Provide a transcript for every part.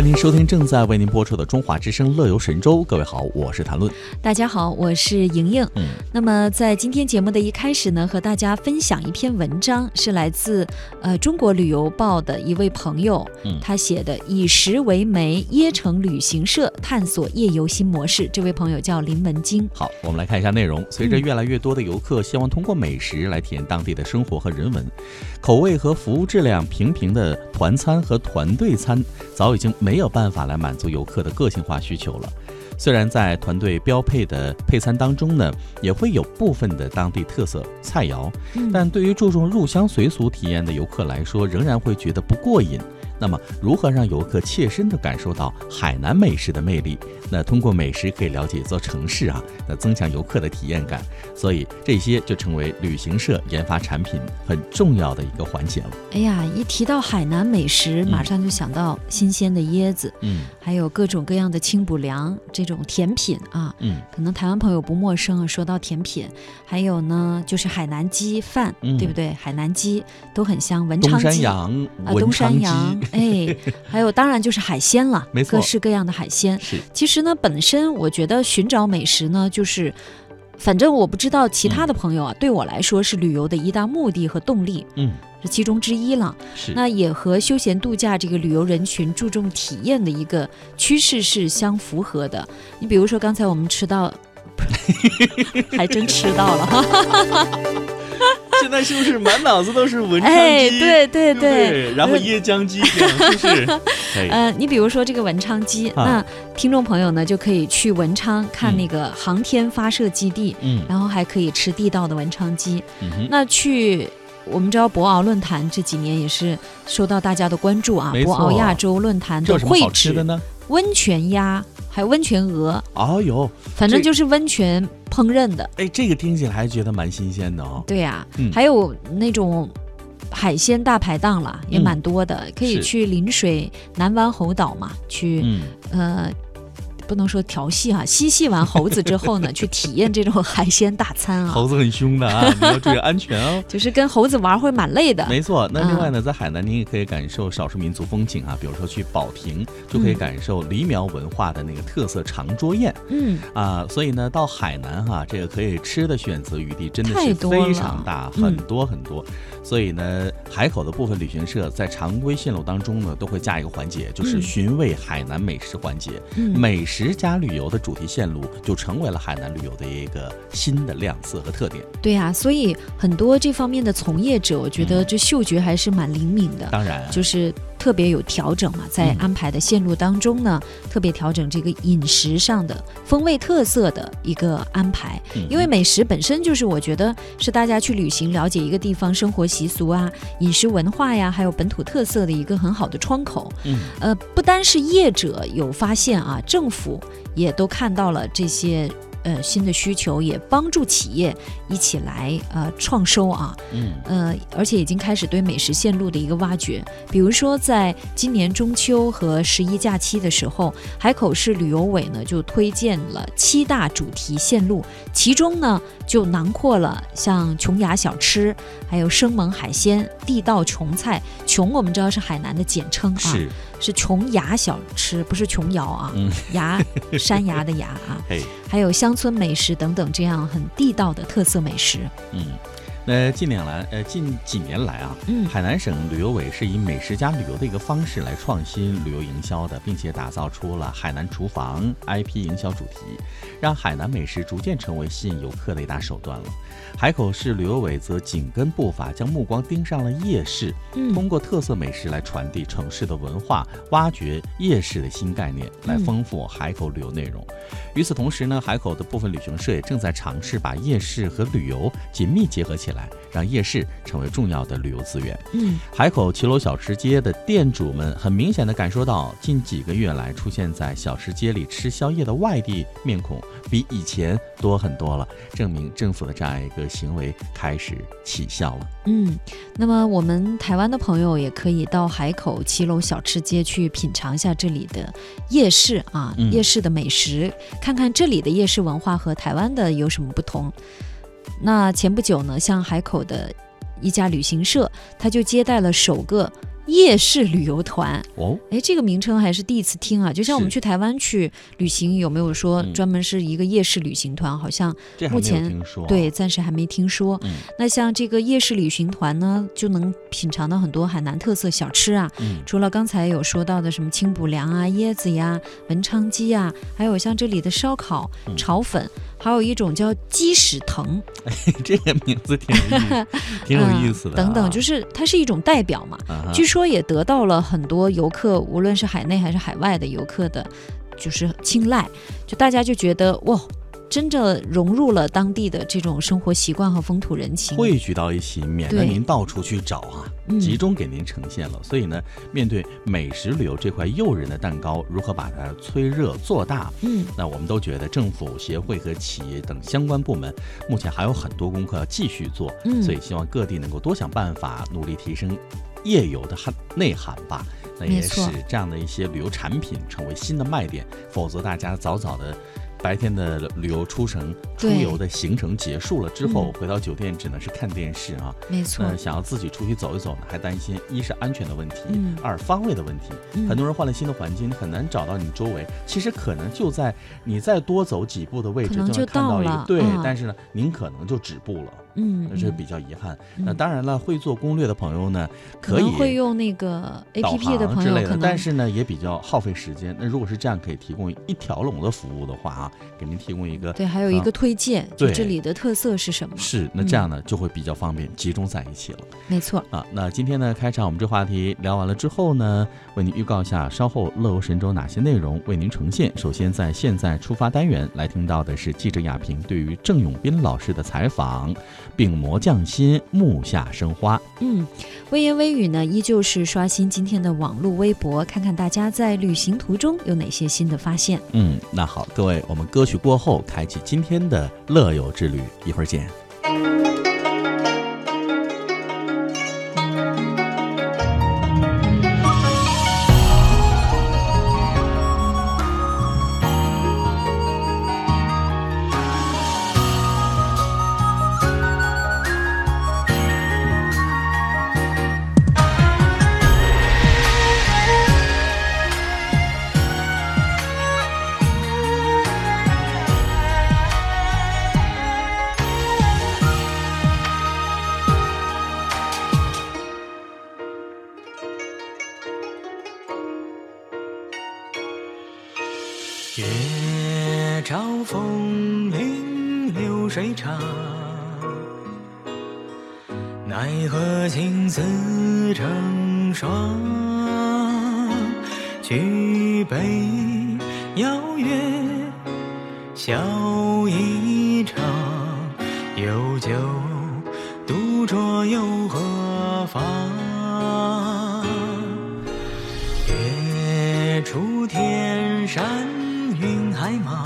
欢迎您收听正在为您播出的《中华之声·乐游神州》。各位好，我是谭论。大家好，我是莹莹。嗯，那么在今天节目的一开始呢，和大家分享一篇文章，是来自呃中国旅游报的一位朋友，嗯他写的《以食为媒，椰城旅行社探索夜游新模式》。这位朋友叫林文晶。好，我们来看一下内容。随着嗯越来越多的游客希望通过美食来体验当地的生活和人文，口味和服务质量平平的团餐和团队餐早已经没有办法来满足游客的个性化需求了。虽然在团队标配的配餐当中呢，也会有部分的当地特色菜肴，嗯但对于注重入乡随俗体验的游客来说，仍然会觉得不过瘾。那么，如何让游客切身地感受到海南美食的魅力？那通过美食可以了解一座城市啊，那增强游客的体验感。所以这些就成为旅行社研发产品很重要的一个环节了。哎呀，一提到海南美食，马上就想到新鲜的椰子，嗯还有各种各样的清补凉这种甜品啊。嗯可能台湾朋友不陌生啊。说到甜品，还有呢，就是海南鸡饭，嗯对不对？海南鸡都很香，文东山昌鸡羊、啊，东山羊，哎，还有当然就是海鲜了，没错各式各样的海鲜。是其实呢，本身我觉得寻找美食呢，就是。反正我不知道其他的朋友啊，对我来说是旅游的一大目的和动力，嗯是其中之一了。是那也和休闲度假这个旅游人群注重体验的一个趋势是相符合的。你比如说刚才我们吃到，还真吃到了哈，现在是不是满脑子都是文昌鸡？哎，对对对对。然后椰浆鸡这样，是不是？哎，呃，你比如说这个文昌鸡，啊那听众朋友呢就可以去文昌看嗯那个航天发射基地，嗯然后还可以吃地道的文昌鸡。嗯，那去。我们知道博鳌论坛这几年也是受到大家的关注啊，博鳌亚洲论坛的会址好吃的呢？温泉鸭，还有温泉鹅，哦哟，反正就是温泉烹饪的。哎，这个听起来还觉得蛮新鲜的哦。对呀、嗯还有那种海鲜大排档了，也嗯蛮多的，可以去邻水南湾猴岛嘛，去、嗯，呃。不能说调戏哈、嬉戏完猴子之后呢，去体验这种海鲜大餐啊，猴子很凶的啊，你要注意安全哦。就是跟猴子玩会蛮累的。没错，那嗯另外呢，在海南您也可以感受少数民族风情啊，比如说去保亭就可以嗯感受黎苗文化的那个特色长桌宴嗯，啊，所以呢，到海南哈、这个可以吃的选择余地真的是非常大，嗯很多很多。所以呢，海口的部分旅行社在常规线路当中呢，都会加一个环节，就是嗯寻味海南美食环节。嗯美食加旅游的主题线路就成为了海南旅游的一个新的亮色和特点。对呀、所以很多这方面的从业者，我觉得嗯这嗅觉还是蛮灵敏的。当然，就是特别有调整嘛，在嗯安排的线路当中呢，特别调整这个饮食上的风味特色的一个安排。嗯因为美食本身就是我觉得是大家去旅行了解一个地方生活习俗啊、饮食文化呀，还有本土特色的一个很好的窗口。嗯呃，不单是业者有发现啊，政府也都看到了这些。呃，新的需求也帮助企业一起来呃创收啊，嗯呃，而且已经开始对美食线路的一个挖掘。比如说，在今年中秋和十一假期的时候，海口市旅游委呢就推荐了七大主题线路，其中呢就囊括了像琼崖小吃，还有生猛海鲜、地道琼菜。琼我们知道是海南的简称啊，是，是琼崖小吃，不是琼瑶啊，嗯崖山崖的崖啊，还有乡村美食等等这样很地道的特色美食。嗯。那近年来，呃，近几年来啊，嗯海南省旅游委是以美食加旅游的一个方式来创新旅游营销的，并且打造出了海南厨房 IP 营销主题，让海南美食逐渐成为吸引游客的一大手段了。海口市旅游委则紧跟步伐，将目光盯上了夜市，嗯通过特色美食来传递城市的文化，挖掘夜市的新概念，来嗯丰富海口旅游内容。与此同时呢，海口的部分旅行社也正在尝试把夜市和旅游紧密结合起来，让夜市成为重要的旅游资源。嗯海口骑楼小吃街的店主们很明显的感受到，近几个月来出现在小吃街里吃宵夜的外地面孔比以前多很多了，证明政府的这样一个行为开始起效了。嗯，那么我们台湾的朋友也可以到海口骑楼小吃街去品尝一下这里的夜市啊，嗯夜市的美食，看看这里的夜市文化和台湾的有什么不同。那前不久呢，像海口的一家旅行社，他就接待了首个夜市旅游团。哦，哎，这个名称还是第一次听啊！就像我们去台湾去旅行，有没有说嗯专门是一个夜市旅行团？好像目前。对，，暂时还没听说。嗯那像这个夜市旅行团呢，就能品尝到很多海南特色小吃啊。嗯，除了刚才有说到的什么清补凉啊、椰子呀、文昌鸡呀，还有像这里的烧烤、嗯炒粉，还有一种叫鸡屎藤，这个名字挺有意思，挺有意思的、嗯等等，就是是它是一种代表嘛。啊据说也得到了很多游客，无论是海内还是海外的游客的，就是青睐。就大家就觉得哇，真正融入了当地的这种生活习惯和风土人情。汇聚到一起，免得您到处去找啊，嗯集中给您呈现了。所以呢，面对美食旅游这块诱人的蛋糕，如何把它催热做大？嗯，那我们都觉得政府、协会和企业等相关部门目前还有很多功课要继续做，嗯所以希望各地能够多想办法，努力提升夜游的涵内涵吧。那也使这样的一些旅游产品成为新的卖点，否则大家早早的。白天的旅游出城、出游的行程结束了之后，嗯回到酒店只能是看电视啊。没错那。想要自己出去走一走呢，还担心一是安全的问题，嗯二方位的问题。嗯很多人换了新的环境，很难找到你周围。其实可能就在你再多走几步的位置，就能看到一个对，嗯但是呢，您可能就止步了，嗯，那这嗯比较遗憾。嗯那当然了，会做攻略的朋友呢，可能会用那个 A P P 的朋友可能，但是呢，也比较耗费时间。那如果是这样，可以提供一条龙的服务的话啊，给您提供一个对，还有一啊个推荐，就这里的特色是什么？是，那这样呢就会比较方便，集中在一起了。没错，啊，那今天呢，开场我们这话题聊完了之后呢，为您预告一下稍后乐游神州哪些内容为您呈现。首先，在现在出发单元来听到的是记者亚平对于郑永斌老师的采访，病魔匠心，木下生花。嗯，微言微语呢，依旧是刷新今天的网络微博，看看大家在旅行途中有哪些新的发现。嗯，那好，各位，我们歌曲过后开启今天的乐游之旅，一会儿见。月照风铃流水长，奈何情丝成双。举杯邀月，笑一场，有酒独酌又何妨？月出天山白马，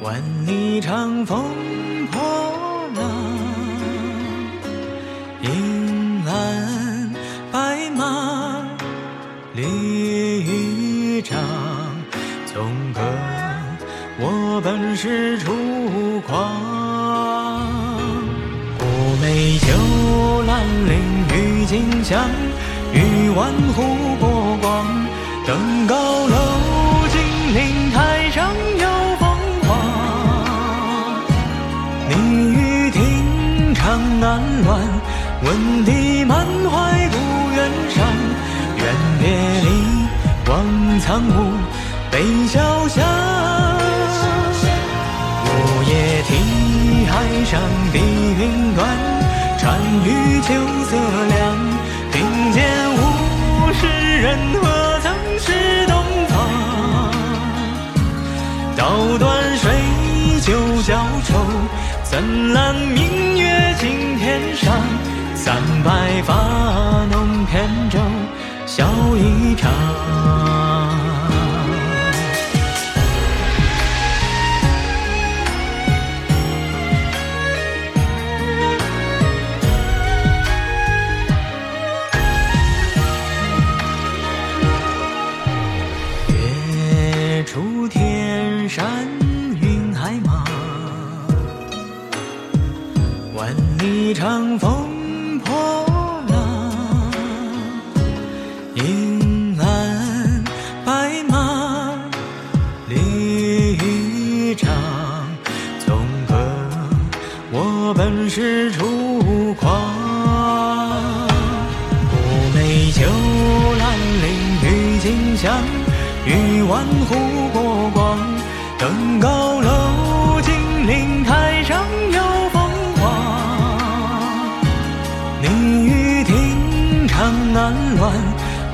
万里长风破浪。银鞍白马绿羽仗，纵歌我本是闻笛满怀故园伤。愿别离，望苍梧，悲潇湘。午夜听海上的云端，单于秋色凉。听见物是人，何曾是东方？刀断水酒浇愁，怎揽明月尽天上？三百发弄扁舟，笑一场。高楼金陵台上有凤凰。你欲听长安乱，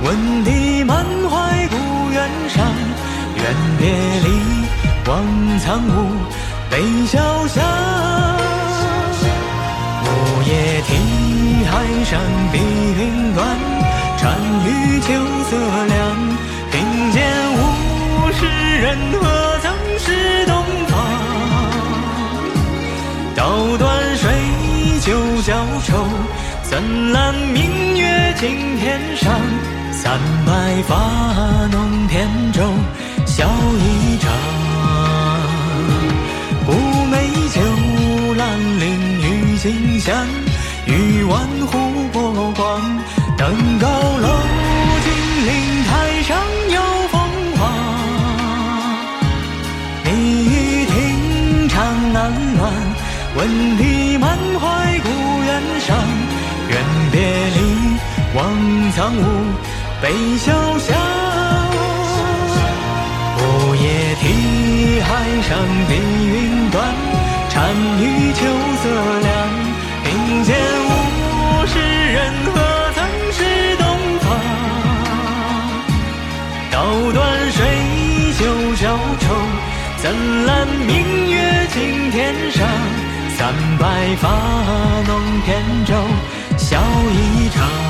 闻笛满怀故园伤。远别离，望苍梧，悲潇湘。午夜听海上碧云端，单于秋色凉。听见无事人，青天上？三百发弄扁舟，笑一场。古美酒兰陵郁金香，玉碗壶波光。登高楼金陵台上有凤凰。你欲听长安乱，闻笛苍梧，悲潇湘。午夜啼海上碧云端，单于秋色凉。听见物是人，何曾是东方？刀断水袖消愁，怎揽明月敬天上？三百发弄扁舟，笑一场。